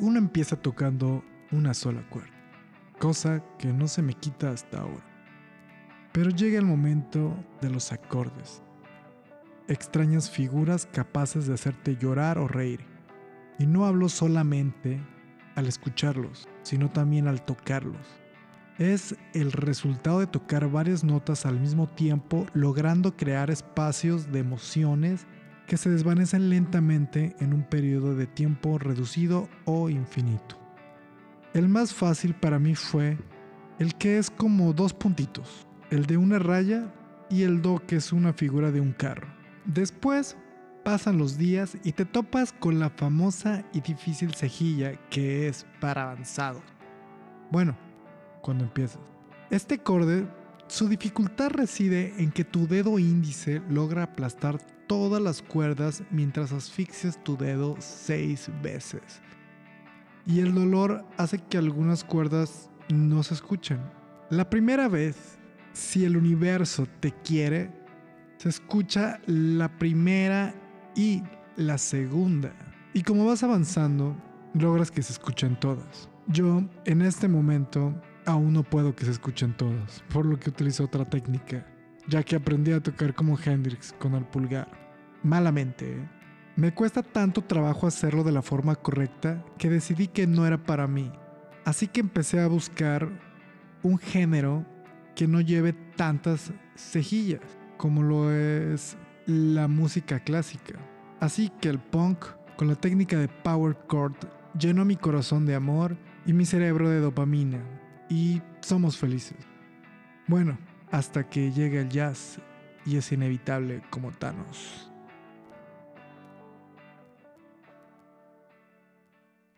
uno empieza tocando una sola cuerda, cosa que no se me quita hasta ahora. Pero llega el momento de los acordes, extrañas figuras capaces de hacerte llorar o reír. Y no hablo solamente al escucharlos, sino también al tocarlos. Es el resultado de tocar varias notas al mismo tiempo, logrando crear espacios de emociones que se desvanecen lentamente en un periodo de tiempo reducido o infinito. El más fácil para mí fue el que es como dos puntitos, el de una raya y el do que es una figura de un carro. Después pasan los días y te topas con la famosa y difícil cejilla que es para avanzado. Bueno, cuando empiezas. Este acorde, su dificultad reside en que tu dedo índice logra aplastar todas las cuerdas mientras asfixias tu dedo seis veces. Y el dolor hace que algunas cuerdas no se escuchen. La primera vez, si el universo te quiere, se escucha la primera y la segunda. Y como vas avanzando, logras que se escuchen todas. Yo, en este momento, aún no puedo que se escuchen todas, por lo que utilizo otra técnica, ya que aprendí a tocar como Hendrix con el pulgar. Malamente, ¿eh? Me cuesta tanto trabajo hacerlo de la forma correcta que decidí que no era para mí. Así que empecé a buscar un género que no lleve tantas cejillas como lo es la música clásica. Así que el punk, con la técnica de power chord, llenó mi corazón de amor y mi cerebro de dopamina. Y somos felices. Bueno, hasta que llega el jazz y es inevitable como Thanos.